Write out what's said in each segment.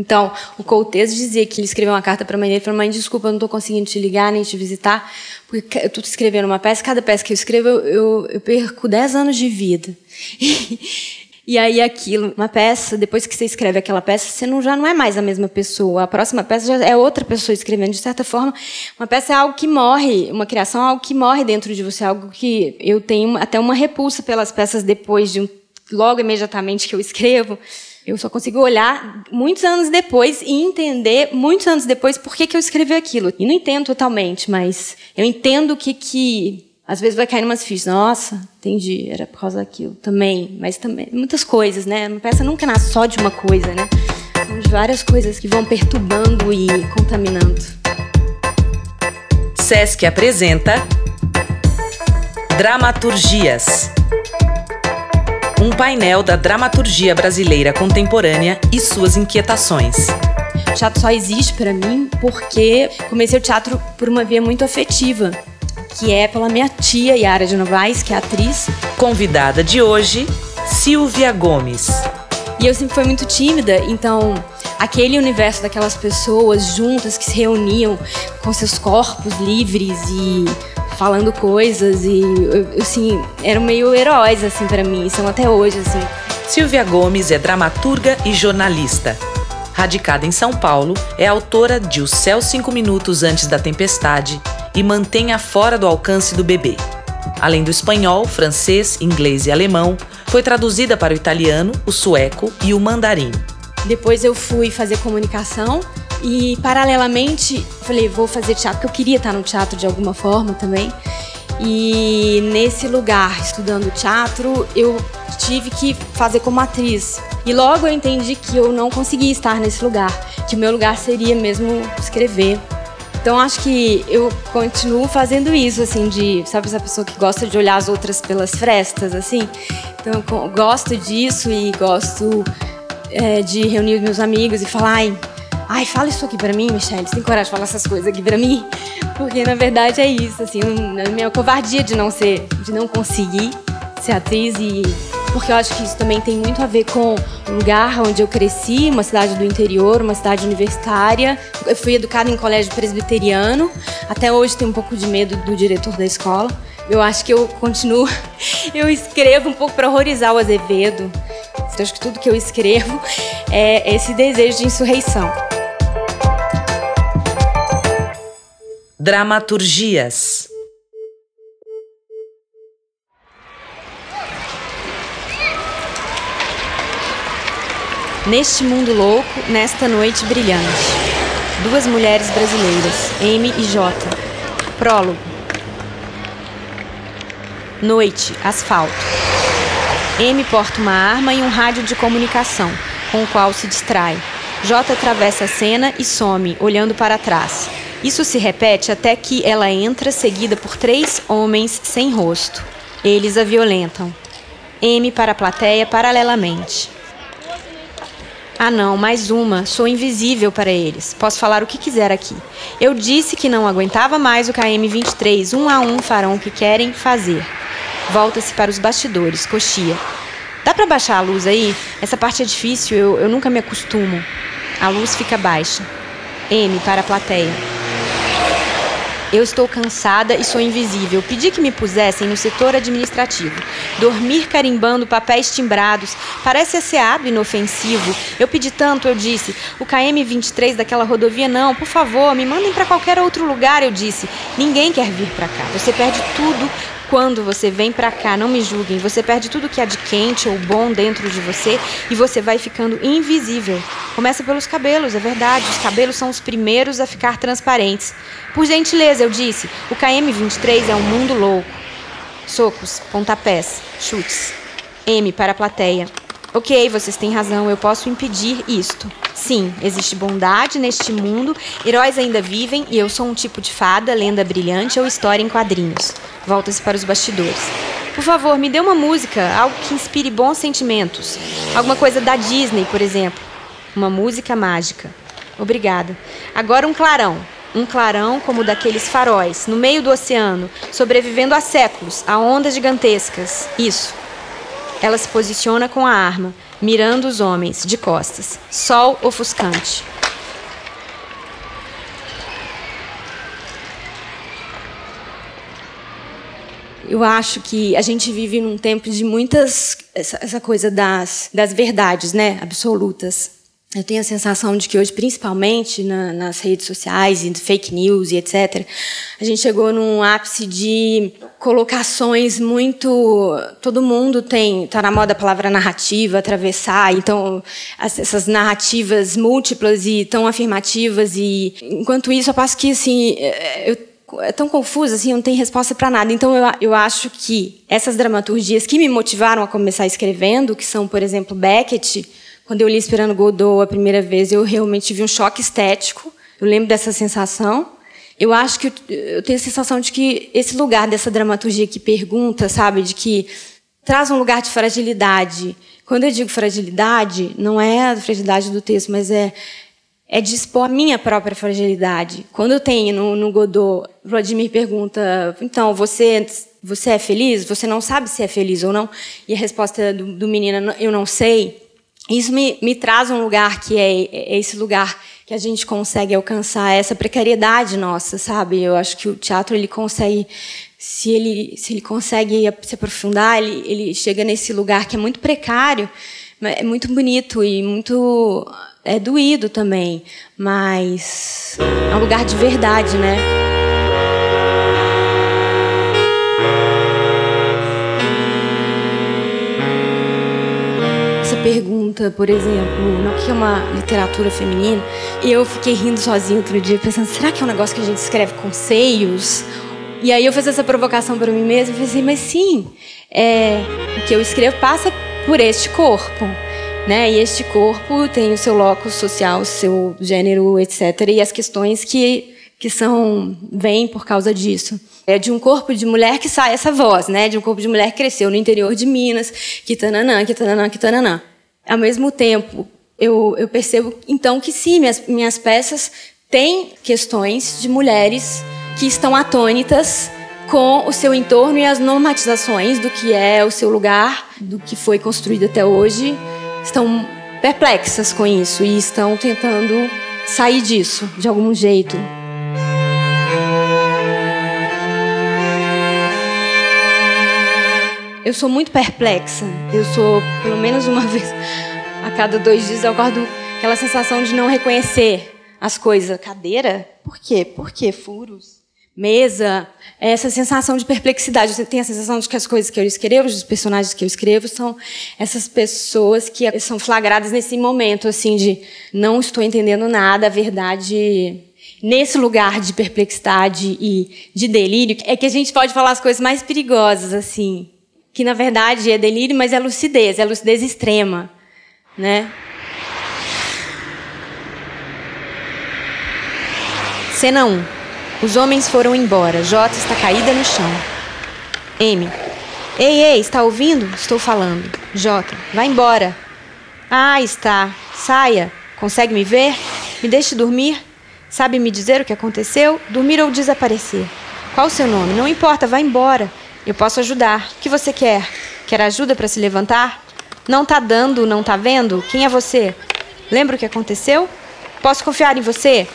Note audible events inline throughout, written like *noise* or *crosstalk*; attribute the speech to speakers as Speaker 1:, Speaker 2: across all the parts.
Speaker 1: Então, o Couteso dizia que ele escreveu uma carta para a mãe dele, falou: "Mãe, desculpa, eu não estou conseguindo te ligar nem te visitar, porque eu estou escrevendo uma peça, cada peça que eu escrevo eu, eu, eu perco 10 anos de vida". *laughs* E aí aquilo, uma peça, depois que você escreve aquela peça, você não, já não é mais a mesma pessoa. A próxima peça já é outra pessoa escrevendo. De certa forma, uma peça é algo que morre, uma criação é algo que morre dentro de você, algo que eu tenho até uma repulsa pelas peças depois de um, logo imediatamente que eu escrevo. Eu só consigo olhar muitos anos depois e entender muitos anos depois por que, que eu escrevi aquilo. E não entendo totalmente, mas eu entendo que que às vezes vai cair umas fichas. Nossa, entendi, era por causa daquilo. Também, mas também. Muitas coisas, né? Uma peça nunca nasce só de uma coisa, né? São de várias coisas que vão perturbando e contaminando.
Speaker 2: SESC apresenta Dramaturgias. Um painel da dramaturgia brasileira contemporânea e suas inquietações.
Speaker 1: O teatro só existe para mim porque comecei o teatro por uma via muito afetiva que é pela minha tia Yara de Novaes, que é atriz.
Speaker 2: Convidada de hoje, Silvia Gomes.
Speaker 1: E eu sempre fui muito tímida, então aquele universo daquelas pessoas juntas que se reuniam com seus corpos livres e falando coisas e assim, eram meio heróis assim para mim, são até hoje assim.
Speaker 2: Silvia Gomes é dramaturga e jornalista. Radicada em São Paulo, é autora de O Céu Cinco Minutos Antes da Tempestade e mantenha fora do alcance do bebê. Além do espanhol, francês, inglês e alemão, foi traduzida para o italiano, o sueco e o mandarim.
Speaker 1: Depois eu fui fazer comunicação e, paralelamente, falei, vou fazer teatro, porque eu queria estar no teatro de alguma forma também. E nesse lugar, estudando teatro, eu tive que fazer como atriz. E logo eu entendi que eu não conseguia estar nesse lugar, que o meu lugar seria mesmo escrever, então acho que eu continuo fazendo isso, assim, de, sabe, essa pessoa que gosta de olhar as outras pelas frestas, assim. Então eu gosto disso e gosto é, de reunir os meus amigos e falar, ai, ai fala isso aqui para mim, Michelle, você tem coragem de falar essas coisas aqui para mim? Porque na verdade é isso, assim, a minha covardia de não ser, de não conseguir ser atriz e porque eu acho que isso também tem muito a ver com o lugar onde eu cresci, uma cidade do interior, uma cidade universitária. Eu fui educada em colégio presbiteriano. Até hoje tenho um pouco de medo do diretor da escola. Eu acho que eu continuo, *laughs* eu escrevo um pouco para horrorizar o Azevedo. Eu acho que tudo que eu escrevo é esse desejo de insurreição.
Speaker 2: Dramaturgias
Speaker 1: Neste mundo louco, nesta noite brilhante. Duas mulheres brasileiras, M e J. Prólogo. Noite, asfalto. M porta uma arma e um rádio de comunicação, com o qual se distrai. J atravessa a cena e some, olhando para trás. Isso se repete até que ela entra, seguida por três homens sem rosto. Eles a violentam. M para a plateia paralelamente. Ah, não, mais uma. Sou invisível para eles. Posso falar o que quiser aqui. Eu disse que não aguentava mais o KM-23. Um a um farão o que querem fazer. Volta-se para os bastidores. Coxia. Dá para baixar a luz aí? Essa parte é difícil, eu, eu nunca me acostumo. A luz fica baixa. M para a plateia. Eu estou cansada e sou invisível. Pedi que me pusessem no setor administrativo. Dormir carimbando papéis timbrados parece asseado inofensivo. Eu pedi tanto, eu disse. O KM23 daquela rodovia não, por favor, me mandem para qualquer outro lugar, eu disse. Ninguém quer vir para cá. Você perde tudo quando você vem para cá, não me julguem, você perde tudo que há de quente ou bom dentro de você e você vai ficando invisível. Começa pelos cabelos, é verdade, os cabelos são os primeiros a ficar transparentes. Por gentileza, eu disse, o KM23 é um mundo louco. Socos, pontapés, chutes. M para a plateia. Ok, vocês têm razão, eu posso impedir isto. Sim, existe bondade neste mundo, heróis ainda vivem e eu sou um tipo de fada, lenda brilhante ou história em quadrinhos. Volta-se para os bastidores. Por favor, me dê uma música, algo que inspire bons sentimentos. Alguma coisa da Disney, por exemplo. Uma música mágica. Obrigada. Agora um clarão. Um clarão como daqueles faróis, no meio do oceano, sobrevivendo há séculos, a ondas gigantescas. Isso. Ela se posiciona com a arma. Mirando os homens, de costas. Sol ofuscante. Eu acho que a gente vive num tempo de muitas essa, essa coisa das, das verdades, né, absolutas. Eu tenho a sensação de que hoje, principalmente na, nas redes sociais e fake news e etc., a gente chegou num ápice de colocações muito. Todo mundo tem. Está na moda a palavra narrativa, atravessar. Então, as, essas narrativas múltiplas e tão afirmativas. E enquanto isso, eu passo que assim, é, eu é tão confusa, assim, não tem resposta para nada. Então, eu, eu acho que essas dramaturgias que me motivaram a começar escrevendo, que são, por exemplo, Beckett, quando eu li Esperando Godot a primeira vez, eu realmente tive um choque estético. Eu lembro dessa sensação. Eu acho que eu tenho a sensação de que esse lugar dessa dramaturgia que pergunta, sabe, de que traz um lugar de fragilidade. Quando eu digo fragilidade, não é a fragilidade do texto, mas é é de expor a minha própria fragilidade. Quando eu tenho no, no Godot, Vladimir pergunta, então, você, você é feliz? Você não sabe se é feliz ou não? E a resposta do, do menino, eu não sei. Isso me, me traz um lugar que é, esse lugar que a gente consegue alcançar essa precariedade nossa, sabe? Eu acho que o teatro ele consegue, se ele se ele consegue se aprofundar, ele, ele chega nesse lugar que é muito precário, é muito bonito e muito é doído também, mas é um lugar de verdade, né? Pergunta, por exemplo, no que é uma literatura feminina, e eu fiquei rindo sozinha outro dia, pensando, será que é um negócio que a gente escreve com seios? E aí eu fiz essa provocação para mim mesma e pensei, mas sim, é, o que eu escrevo passa por este corpo. Né? E este corpo tem o seu locus social, o seu gênero, etc. E as questões que, que são vêm por causa disso. É de um corpo de mulher que sai essa voz, né? De um corpo de mulher que cresceu no interior de Minas, que tananã, que tananã, que tananã. Ao mesmo tempo, eu, eu percebo então que sim, minhas, minhas peças têm questões de mulheres que estão atônitas com o seu entorno e as normatizações do que é o seu lugar, do que foi construído até hoje, estão perplexas com isso e estão tentando sair disso de algum jeito. Eu sou muito perplexa. Eu sou, pelo menos uma *laughs* vez a cada dois dias, eu acordo aquela sensação de não reconhecer as coisas. Cadeira? Por quê? Por quê? Furos? Mesa? Essa sensação de perplexidade. Você tem a sensação de que as coisas que eu escrevo, os personagens que eu escrevo, são essas pessoas que são flagradas nesse momento, assim, de não estou entendendo nada, a verdade nesse lugar de perplexidade e de delírio, é que a gente pode falar as coisas mais perigosas, assim que na verdade é delírio, mas é lucidez, é lucidez extrema, né? Cena 1. Os homens foram embora. J está caída no chão. M. Ei, ei, está ouvindo? Estou falando. J. Vai embora. Ah, está. Saia. Consegue me ver? Me deixe dormir? Sabe me dizer o que aconteceu? Dormir ou desaparecer? Qual o seu nome? Não importa, vá embora. Eu posso ajudar. O que você quer? Quer ajuda para se levantar? Não tá dando, não tá vendo? Quem é você? Lembra o que aconteceu? Posso confiar em você?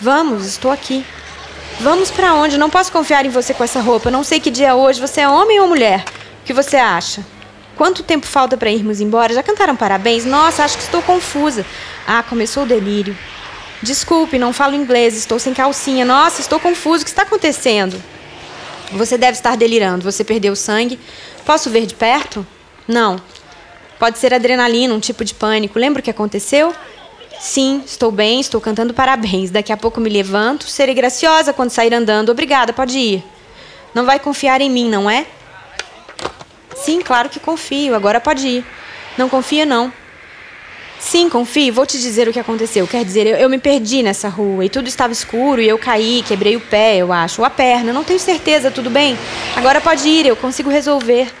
Speaker 1: Vamos, estou aqui. Vamos para onde? Não posso confiar em você com essa roupa. Não sei que dia é hoje. Você é homem ou mulher? O que você acha? Quanto tempo falta para irmos embora? Já cantaram parabéns? Nossa, acho que estou confusa. Ah, começou o delírio. Desculpe, não falo inglês, estou sem calcinha. Nossa, estou confuso. O que está acontecendo? Você deve estar delirando. Você perdeu sangue. Posso ver de perto? Não. Pode ser adrenalina, um tipo de pânico. Lembra o que aconteceu? Sim, estou bem, estou cantando parabéns. Daqui a pouco me levanto. Serei graciosa quando sair andando. Obrigada, pode ir. Não vai confiar em mim, não é? Sim, claro que confio. Agora pode ir. Não confia, não. Sim, confie, vou te dizer o que aconteceu. Quer dizer, eu, eu, me perdi nessa rua e tudo estava escuro e eu caí, quebrei o pé, eu acho, ou a perna, não tenho certeza, tudo bem? Agora pode ir, eu consigo resolver.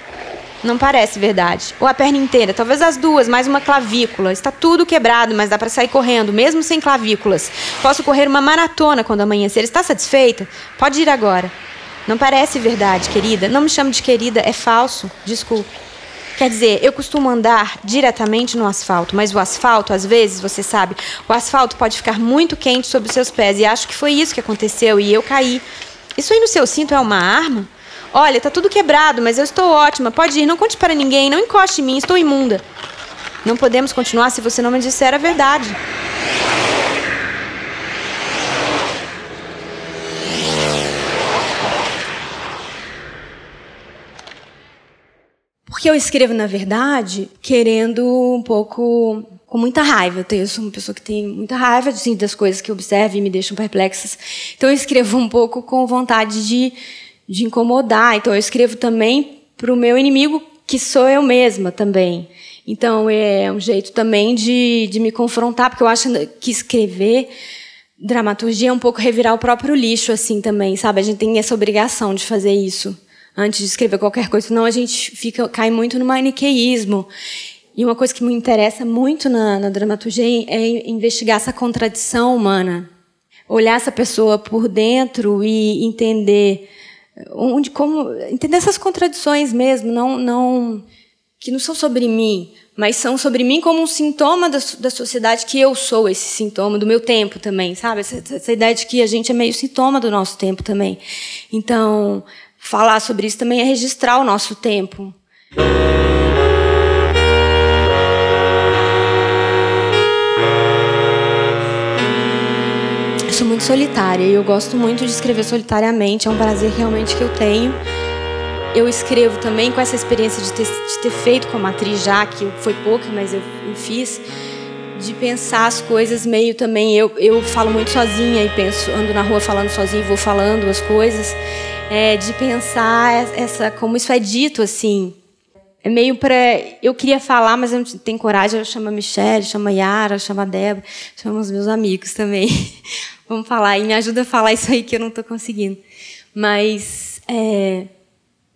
Speaker 1: Não parece verdade. Ou a perna inteira, talvez as duas, mais uma clavícula. Está tudo quebrado, mas dá para sair correndo, mesmo sem clavículas. Posso correr uma maratona quando amanhecer. Está satisfeita? Pode ir agora. Não parece verdade, querida. Não me chame de querida, é falso. Desculpe. Quer dizer, eu costumo andar diretamente no asfalto, mas o asfalto, às vezes, você sabe, o asfalto pode ficar muito quente sobre os seus pés. E acho que foi isso que aconteceu e eu caí. Isso aí no seu cinto é uma arma? Olha, tá tudo quebrado, mas eu estou ótima. Pode ir, não conte para ninguém, não encoste em mim, estou imunda. Não podemos continuar se você não me disser a verdade. Porque eu escrevo, na verdade, querendo um pouco. com muita raiva. Eu sou uma pessoa que tem muita raiva assim, das coisas que observo e me deixam perplexas. Então eu escrevo um pouco com vontade de, de incomodar. Então eu escrevo também para o meu inimigo, que sou eu mesma também. Então é um jeito também de, de me confrontar, porque eu acho que escrever dramaturgia é um pouco revirar o próprio lixo, assim também, sabe? A gente tem essa obrigação de fazer isso antes de escrever qualquer coisa, senão a gente fica, cai muito no maniqueísmo. E uma coisa que me interessa muito na, na dramaturgia é investigar essa contradição humana, olhar essa pessoa por dentro e entender onde, como, entender essas contradições mesmo, não, não que não são sobre mim, mas são sobre mim como um sintoma da, da sociedade que eu sou esse sintoma do meu tempo também, sabe? Essa, essa ideia de que a gente é meio sintoma do nosso tempo também. Então, falar sobre isso também é registrar o nosso tempo. Eu sou muito solitária e eu gosto muito de escrever solitariamente, é um prazer realmente que eu tenho. Eu escrevo também com essa experiência de ter, de ter feito como atriz já, que foi pouca, mas eu, eu fiz de pensar as coisas meio também. Eu, eu falo muito sozinha e penso, ando na rua falando sozinha e vou falando as coisas é, de pensar essa como isso é dito assim. É meio para eu queria falar, mas eu não tenho coragem. Eu chamo a Michelle, chamo a Yara, chamo a Débora, chamo os meus amigos também. *laughs* Vamos falar e me ajuda a falar isso aí que eu não estou conseguindo. Mas é,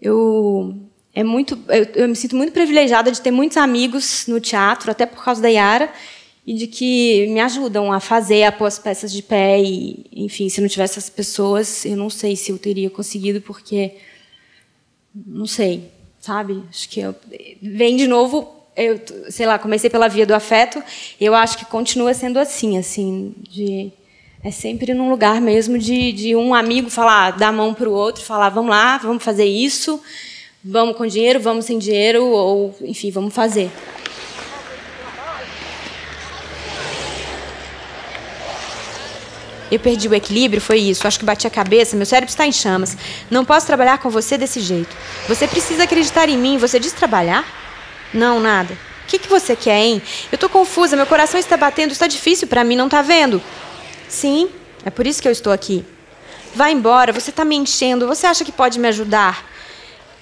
Speaker 1: eu é muito eu, eu me sinto muito privilegiada de ter muitos amigos no teatro, até por causa da Yara e de que me ajudam a fazer, a pôr as peças de pé. E, enfim, se não tivesse essas pessoas, eu não sei se eu teria conseguido, porque. Não sei, sabe? Acho que eu, vem de novo. Eu, sei lá, comecei pela via do afeto. Eu acho que continua sendo assim, assim, de é sempre num lugar mesmo de, de um amigo falar, dar a mão para o outro, falar, vamos lá, vamos fazer isso, vamos com dinheiro, vamos sem dinheiro, ou enfim, vamos fazer. Eu perdi o equilíbrio, foi isso. Acho que bati a cabeça, meu cérebro está em chamas. Não posso trabalhar com você desse jeito. Você precisa acreditar em mim. Você diz trabalhar? Não, nada. O que, que você quer, hein? Eu tô confusa, meu coração está batendo, está difícil para mim, não tá vendo? Sim, é por isso que eu estou aqui. Vá embora, você tá me enchendo. Você acha que pode me ajudar?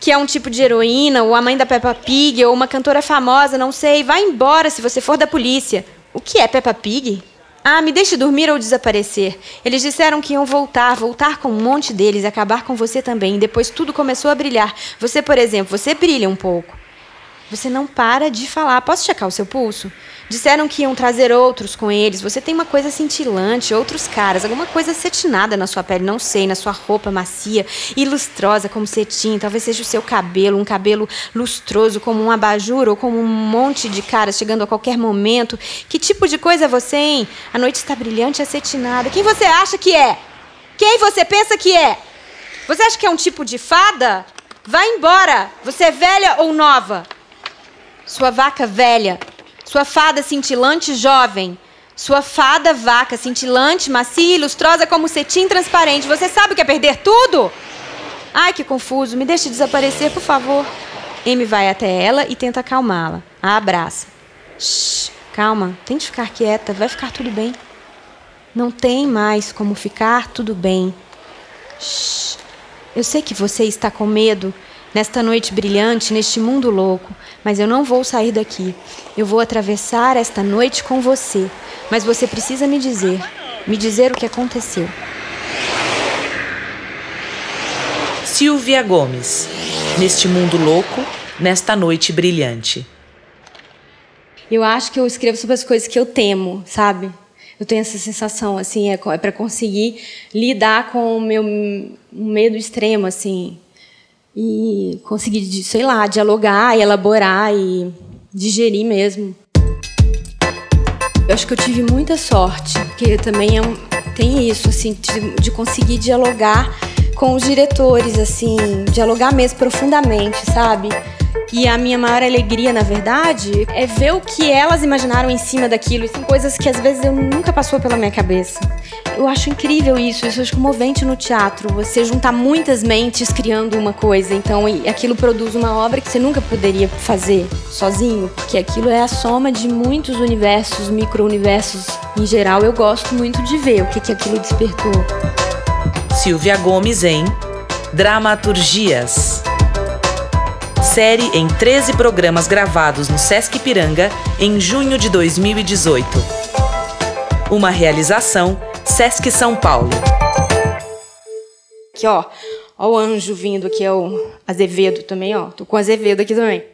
Speaker 1: Que é um tipo de heroína, ou a mãe da Peppa Pig, ou uma cantora famosa, não sei. Vá embora se você for da polícia. O que é Peppa Pig? Ah, me deixe dormir ou desaparecer. Eles disseram que iam voltar, voltar com um monte deles acabar com você também. E depois tudo começou a brilhar. Você, por exemplo, você brilha um pouco. Você não para de falar. Posso checar o seu pulso? Disseram que iam trazer outros com eles. Você tem uma coisa cintilante, outros caras, alguma coisa cetinada na sua pele, não sei, na sua roupa macia e lustrosa como cetim. Talvez seja o seu cabelo, um cabelo lustroso como um abajur ou como um monte de caras chegando a qualquer momento. Que tipo de coisa é você, hein? A noite está brilhante e acetinada. Quem você acha que é? Quem você pensa que é? Você acha que é um tipo de fada? Vá embora! Você é velha ou nova? Sua vaca velha, sua fada cintilante jovem, sua fada vaca cintilante, macia e lustrosa como cetim transparente. Você sabe o que é perder tudo? Ai, que confuso. Me deixe desaparecer, por favor. Amy vai até ela e tenta acalmá-la. A abraça. Shh, calma. Tente ficar quieta. Vai ficar tudo bem. Não tem mais como ficar tudo bem. Shh. Eu sei que você está com medo nesta noite brilhante, neste mundo louco, mas eu não vou sair daqui. Eu vou atravessar esta noite com você, mas você precisa me dizer, me dizer o que aconteceu.
Speaker 2: Silvia Gomes, neste mundo louco, nesta noite brilhante.
Speaker 1: Eu acho que eu escrevo sobre as coisas que eu temo, sabe? Eu tenho essa sensação, assim, é, é para conseguir lidar com o meu medo extremo, assim, e conseguir, sei lá, dialogar e elaborar e digerir mesmo. Eu acho que eu tive muita sorte, porque também é um, tem isso, assim, de, de conseguir dialogar com os diretores, assim, dialogar mesmo profundamente, sabe? E a minha maior alegria, na verdade, é ver o que elas imaginaram em cima daquilo. E são coisas que às vezes eu nunca passou pela minha cabeça. Eu acho incrível isso, isso eu acho comovente no teatro. Você juntar muitas mentes criando uma coisa. Então, aquilo produz uma obra que você nunca poderia fazer sozinho, porque aquilo é a soma de muitos universos, micro-universos em geral. Eu gosto muito de ver o que, que aquilo despertou.
Speaker 2: Silvia Gomes em Dramaturgias série em 13 programas gravados no Sesc Piranga em junho de 2018. Uma realização Sesc São Paulo.
Speaker 1: Aqui, ó. Ó o anjo vindo aqui, é o Azevedo também, ó. Tô com o Azevedo aqui também.